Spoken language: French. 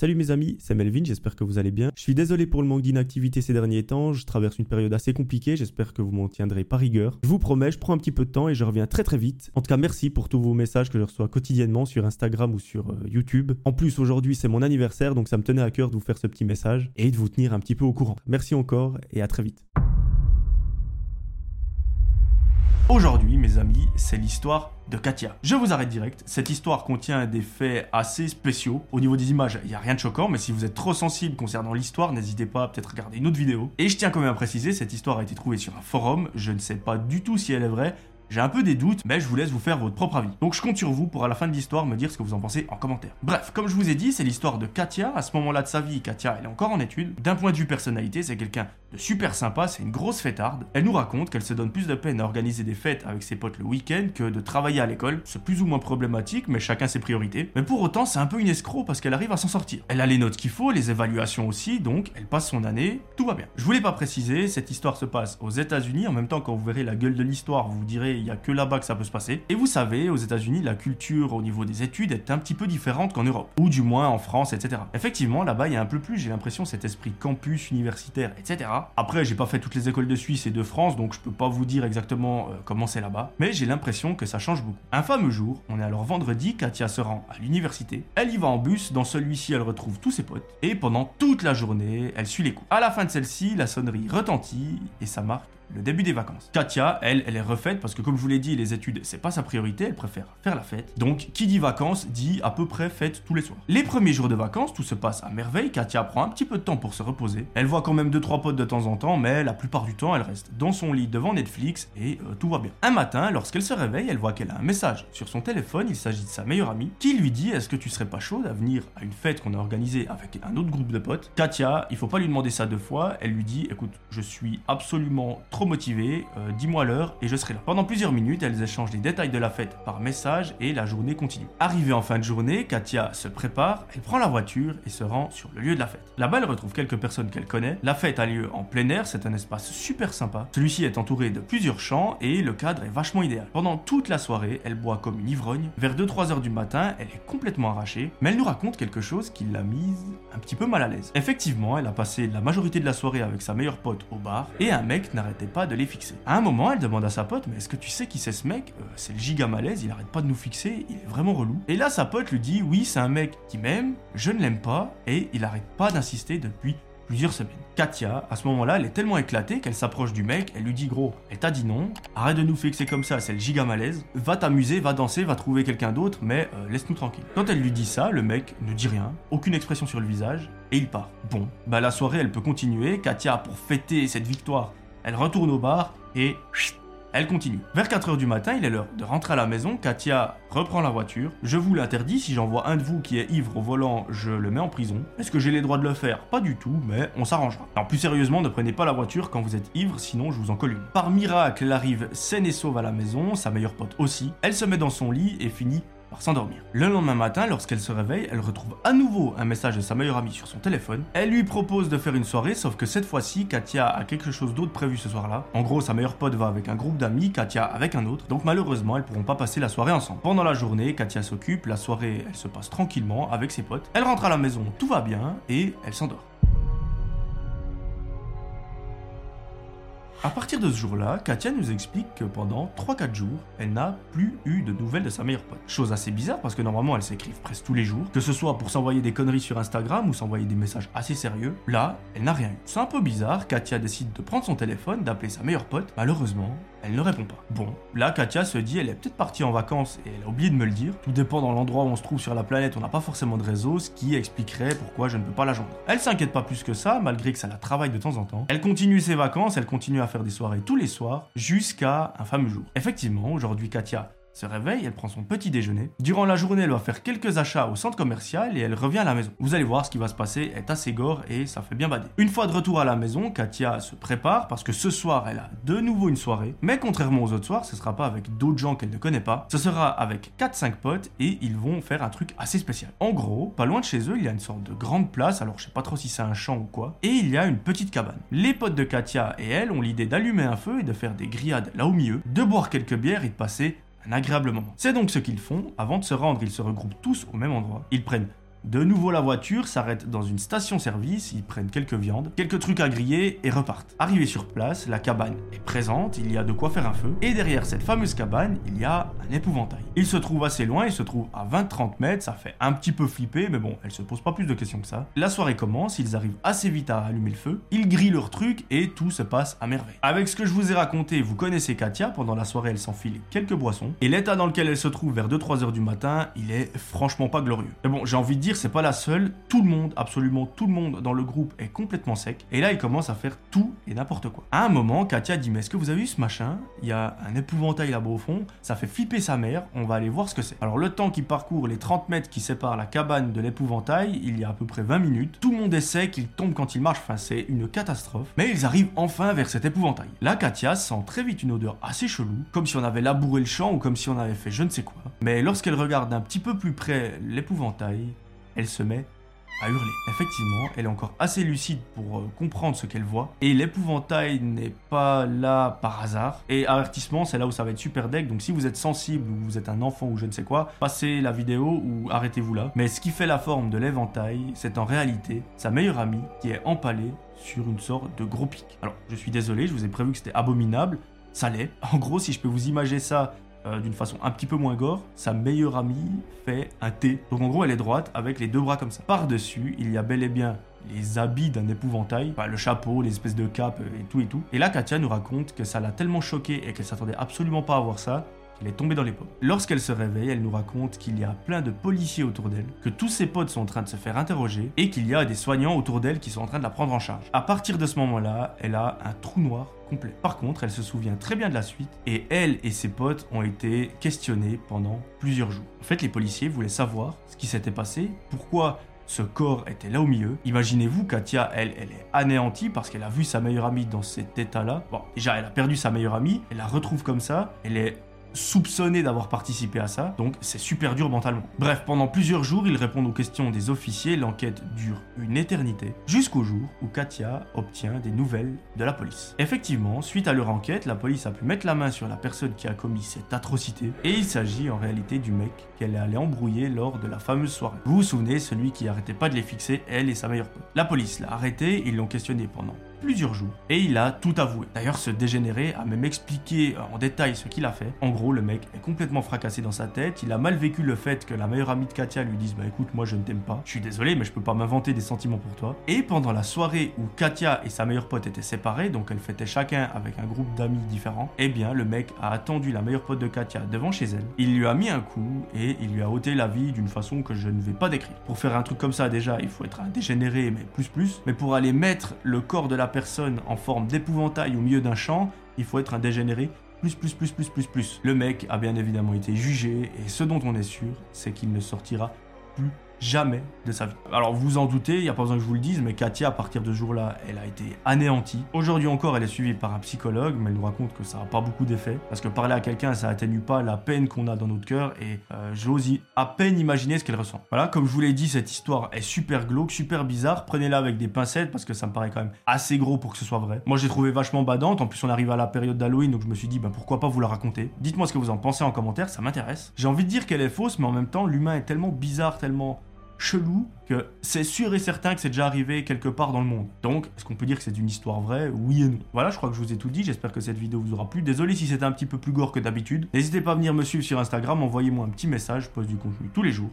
Salut mes amis, c'est Melvin, j'espère que vous allez bien. Je suis désolé pour le manque d'inactivité ces derniers temps, je traverse une période assez compliquée, j'espère que vous m'en tiendrez par rigueur. Je vous promets, je prends un petit peu de temps et je reviens très très vite. En tout cas, merci pour tous vos messages que je reçois quotidiennement sur Instagram ou sur euh, YouTube. En plus, aujourd'hui c'est mon anniversaire, donc ça me tenait à cœur de vous faire ce petit message et de vous tenir un petit peu au courant. Merci encore et à très vite. Aujourd'hui, mes amis, c'est l'histoire de Katia. Je vous arrête direct. Cette histoire contient des faits assez spéciaux. Au niveau des images, il n'y a rien de choquant, mais si vous êtes trop sensible concernant l'histoire, n'hésitez pas à peut-être regarder une autre vidéo. Et je tiens quand même à préciser, cette histoire a été trouvée sur un forum. Je ne sais pas du tout si elle est vraie. J'ai un peu des doutes, mais je vous laisse vous faire votre propre avis. Donc je compte sur vous pour à la fin de l'histoire me dire ce que vous en pensez en commentaire. Bref, comme je vous ai dit, c'est l'histoire de Katia. À ce moment-là de sa vie, Katia, elle est encore en études. D'un point de vue personnalité, c'est quelqu'un de super sympa, c'est une grosse fêtarde. Elle nous raconte qu'elle se donne plus de peine à organiser des fêtes avec ses potes le week-end que de travailler à l'école. C'est plus ou moins problématique, mais chacun ses priorités. Mais pour autant, c'est un peu une escroc parce qu'elle arrive à s'en sortir. Elle a les notes qu'il faut, les évaluations aussi, donc elle passe son année, tout va bien. Je voulais pas préciser, cette histoire se passe aux États-Unis. En même temps, quand vous verrez la gueule de l'histoire, vous vous direz il y a que là-bas que ça se passer. Et vous savez, aux États-Unis, la culture au niveau des études est un petit peu différente qu'en Europe, ou du moins en France, etc. Effectivement, là-bas, il y a un peu plus, j'ai l'impression, cet esprit campus, universitaire, etc. Après, j'ai pas fait toutes les écoles de Suisse et de France, donc je peux pas vous dire exactement euh, comment c'est là-bas, mais j'ai l'impression que ça change beaucoup. Un fameux jour, on est alors vendredi, Katia se rend à l'université, elle y va en bus, dans celui-ci elle retrouve tous ses potes, et pendant toute la journée, elle suit les cours. À la fin de celle-ci, la sonnerie retentit, et ça marque le début des vacances. Katia, elle, elle est refaite parce que comme je vous l'ai dit, les études, c'est pas sa priorité, elle préfère faire la fête. Donc, qui dit vacances dit à peu près fête tous les soirs. Les premiers jours de vacances, tout se passe à merveille, Katia prend un petit peu de temps pour se reposer. Elle voit quand même deux trois potes de temps en temps, mais la plupart du temps, elle reste dans son lit devant Netflix et euh, tout va bien. Un matin, lorsqu'elle se réveille, elle voit qu'elle a un message sur son téléphone, il s'agit de sa meilleure amie, qui lui dit "Est-ce que tu serais pas chaude à venir à une fête qu'on a organisée avec un autre groupe de potes? Katia, il faut pas lui demander ça deux fois, elle lui dit "Écoute, je suis absolument trop motivée, euh, dis-moi l'heure et je serai là. Pendant plusieurs minutes, elles échangent les détails de la fête par message et la journée continue. Arrivée en fin de journée, Katia se prépare, elle prend la voiture et se rend sur le lieu de la fête. Là-bas, elle retrouve quelques personnes qu'elle connaît. La fête a lieu en plein air, c'est un espace super sympa. Celui-ci est entouré de plusieurs champs et le cadre est vachement idéal. Pendant toute la soirée, elle boit comme une ivrogne. Vers 2-3 heures du matin, elle est complètement arrachée, mais elle nous raconte quelque chose qui l'a mise un petit peu mal à l'aise. Effectivement, elle a passé la majorité de la soirée avec sa meilleure pote au bar et un mec n'arrêtait pas de les fixer. À un moment, elle demande à sa pote Mais est-ce que tu sais qui c'est ce mec? Euh, C'est le giga malaise, il arrête pas de nous fixer, il est vraiment relou. Et là, sa pote lui dit Oui, c'est un mec qui m'aime, je ne l'aime pas, et il arrête pas d'insister depuis plusieurs semaines. Katia, à ce moment-là, elle est tellement éclatée qu'elle s'approche du mec, elle lui dit gros, elle t'a dit non, arrête de nous fixer comme ça, c'est le giga malaise, va t'amuser, va danser, va trouver quelqu'un d'autre, mais euh, laisse-nous tranquille. Quand elle lui dit ça, le mec ne dit rien, aucune expression sur le visage, et il part. Bon, bah la soirée elle peut continuer, Katia, pour fêter cette victoire, elle retourne au bar et elle continue. Vers 4h du matin, il est l'heure de rentrer à la maison. Katia reprend la voiture. Je vous l'interdis, si j'en vois un de vous qui est ivre au volant, je le mets en prison. Est-ce que j'ai les droits de le faire? Pas du tout, mais on s'arrangera. Alors plus sérieusement, ne prenez pas la voiture quand vous êtes ivre, sinon je vous en colle. Par miracle, arrive saine et sauve à la maison, sa meilleure pote aussi. Elle se met dans son lit et finit Le lendemain matin, lorsqu'elle se réveille, elle retrouve à nouveau un message de sa meilleure amie sur son téléphone. Elle lui propose de faire une soirée, sauf que cette fois-ci, Katia a quelque chose d'autre prévu ce soir-là. En gros, sa meilleure pote va avec un groupe d'amis, Katia avec un autre, donc malheureusement, elles pourront pas passer la soirée ensemble. Pendant la journée, Katia s'occupe, la soirée, elle se passe tranquillement avec ses potes. Elle rentre à la maison, tout va bien, et elle s'endort. À partir de ce jour-là, Katia nous explique que pendant 3-4 jours, elle n'a plus eu de nouvelles de sa meilleure pote. Chose assez bizarre parce que normalement elles s'écrivent presque tous les jours, que ce soit pour s'envoyer des conneries sur Instagram ou s'envoyer des messages assez sérieux. Là, elle n'a rien eu. C'est un peu bizarre, Katia décide de prendre son téléphone, d'appeler sa meilleure pote. Malheureusement, elle ne répond pas. Bon, là Katia se dit elle est peut-être partie en vacances et elle a oublié de me le dire. Tout dépend dans l'endroit où on se trouve sur la planète, on n'a pas forcément de réseau, ce qui expliquerait pourquoi je ne peux pas la joindre. Elle s'inquiète pas plus que ça, malgré que ça la travaille de temps en temps. Elle continue ses vacances, elle continue à faire des soirées tous les soirs, jusqu'à un fameux jour. Effectivement, aujourd'hui Katia se réveille, elle prend son petit déjeuner. Durant la journée, elle va faire quelques achats au centre commercial et elle revient à la maison. Vous allez voir, ce qui va se passer est assez gore et ça fait bien bader. Une fois de retour à la maison, Katia se prépare parce que ce soir, elle a de nouveau une soirée. Mais contrairement aux autres soirs, ce sera pas avec d'autres gens qu'elle ne connaît pas. Ce sera avec 4-5 potes et ils vont faire un truc assez spécial. En gros, pas loin de chez eux, il y a une sorte de grande place, alors je sais pas trop si c'est un champ ou quoi, et il y a une petite cabane. Les potes de Katia et elle ont l'idée d'allumer un feu et de faire des grillades là au milieu, de boire quelques bières et de passer un agréable moment. C'est donc ce qu'ils font. Avant de se rendre, ils se regroupent tous au même endroit. Ils prennent De nouveau, la voiture s'arrête dans une station-service, ils prennent quelques viandes, quelques trucs à griller et repartent. Arrivé sur place, la cabane est présente, il y a de quoi faire un feu, et derrière cette fameuse cabane, il y a un épouvantail. Il se trouve assez loin, il se trouve à 20-30 mètres, ça fait un petit peu flipper, mais bon, elle se pose pas plus de questions que ça. La soirée commence, ils arrivent assez vite à allumer le feu, ils grillent leur truc et tout se passe à merveille. Avec ce que je vous ai raconté, vous connaissez Katia, pendant la soirée elle s'enfile quelques boissons, et l'état dans lequel elle se trouve vers 2-3 heures du matin, il est franchement pas glorieux. Mais bon, j'ai envie de dire, c'est pas la seule. Tout le monde, absolument tout le monde dans le groupe est complètement sec. Et là, il commence à faire tout et n'importe quoi. À un moment, Katia dit Mais est-ce que vous avez vu ce machin? Il y a un épouvantail là-bas au fond. Ça fait flipper sa mère. On va aller voir ce que c'est. Alors, le temps qu'il parcourt les 30 mètres qui séparent la cabane de l'épouvantail, il y a à peu près 20 minutes. Tout le monde est sec, il tombe quand il marche. Enfin, c'est une catastrophe. Mais ils arrivent enfin vers cet épouvantail. Là, Katia sent très vite une odeur assez chelou, comme si on avait labouré le champ ou comme si on avait fait je ne sais quoi. Mais lorsqu'elle regarde un petit peu plus près l'épouvantail, elle se met à hurler. Effectivement, elle est encore assez lucide pour euh, comprendre ce qu'elle voit. Et l'épouvantail n'est pas là par hasard. Et avertissement, c'est là où ça va être super deck. Donc si vous êtes sensible ou vous êtes un enfant ou je ne sais quoi, passez la vidéo ou arrêtez-vous là. Mais ce qui fait la forme de l'éventail, c'est en réalité sa meilleure amie qui est empalée sur une sorte de gros pic. Alors, je suis désolé, je vous ai prévu que c'était abominable. Ça l'est. En gros, si je peux vous imaginer ça euh, d'une façon un petit peu moins gore, sa meilleure amie fait un T. Donc en gros, elle est droite avec les deux bras comme ça. Par-dessus, il y a bel et bien les habits d'un épouvantail, le chapeau, les espèces de capes et tout et tout. Et là, Katia nous raconte que ça l'a tellement choquée et qu'elle s'attendait absolument pas à voir ça, qu'elle est tombée dans les pommes. Lorsqu'elle se réveille, elle nous raconte qu'il y a plein de policiers autour d'elle, que tous ses potes sont en train de se faire interroger et qu'il y a des soignants autour d'elle qui sont en train de la prendre en charge. À partir de ce moment-là, elle a un trou noir complet. Par contre, elle se souvient très bien de la suite et elle et ses potes ont été questionnés pendant plusieurs jours. En fait, les policiers voulaient savoir ce qui s'était passé, pourquoi ce corps était là au milieu. Imaginez-vous, Katia, elle, elle est anéantie parce qu'elle a vu sa meilleure amie dans cet état-là. Bon, déjà, elle a perdu sa meilleure amie, elle la retrouve comme ça, elle est soupçonné d'avoir participé à ça, donc c'est super dur mentalement. Bref, pendant plusieurs jours, ils répondent aux questions des officiers, l'enquête dure une éternité, jusqu'au jour où Katia obtient des nouvelles de la police. Effectivement, suite à leur enquête, la police a pu mettre la main sur la personne qui a commis cette atrocité, et il s'agit en réalité du mec qu'elle est allée embrouiller lors de la fameuse soirée. Vous vous souvenez, celui qui arrêtait pas de les fixer, elle et sa meilleure pote. La police l'a arrêté, ils l'ont questionné pendant plusieurs jours. Et il a tout avoué. D'ailleurs, ce dégénéré a même expliqué euh, en détail ce qu'il a fait. En gros, le mec est complètement fracassé dans sa tête. Il a mal vécu le fait que la meilleure amie de Katia lui dise Bah écoute, moi je ne t'aime pas. Je suis désolé, mais je peux pas m'inventer des sentiments pour toi. Et pendant la soirée où Katia et sa meilleure pote étaient séparés, donc elles fêtaient chacun avec un groupe d'amis différents, eh bien, le mec a attendu la meilleure pote de Katia devant chez elle. Il lui a mis un coup et il lui a ôté la vie d'une façon que je ne vais pas décrire. Pour faire un truc comme ça, déjà, il faut être un dégénéré, mais plus plus. Mais pour aller mettre le corps de la personne en forme d'épouvantail au milieu d'un champ, il faut être un dégénéré plus, plus, plus, plus, plus, plus. Le mec a bien évidemment été jugé, et ce dont on est sûr, c'est qu'il ne sortira plus jamais de sa vie. Alors vous en doutez, il n'y a pas besoin que je vous le dise, mais Katia, à partir de ce jour-là, elle a été anéantie. Aujourd'hui encore, elle est suivie par un psychologue, mais elle nous raconte que ça n'a pas beaucoup d'effet. Parce que parler à quelqu'un, ça atténue pas la peine qu'on a dans notre cœur, et euh, j'ose à peine imaginer ce qu'elle ressent. Voilà, comme je vous l'ai dit, cette histoire est super glauque, super bizarre. Prenez-la avec des pincettes, parce que ça me paraît quand même assez gros pour que ce soit vrai. Moi, j'ai trouvé vachement badante. En plus, on arrive à la période d'Halloween, donc je me suis dit, bah, pourquoi pas vous la raconter. Dites-moi ce que vous en pensez en commentaire, ça m'intéresse. J'ai envie de dire qu'elle est fausse, mais en même temps, l'humain est tellement bizarre, tellement chelou que c'est sûr et certain que c'est déjà arrivé quelque part dans le monde. Donc, est-ce qu'on peut dire que c'est une histoire vraie Oui et non? Voilà, je crois que je vous ai tout dit. J'espère que cette vidéo vous aura plu. Désolé si c'était un petit peu plus gore que d'habitude. N'hésitez pas à venir me suivre sur Instagram. Envoyez-moi un petit message. Je poste du contenu tous les jours.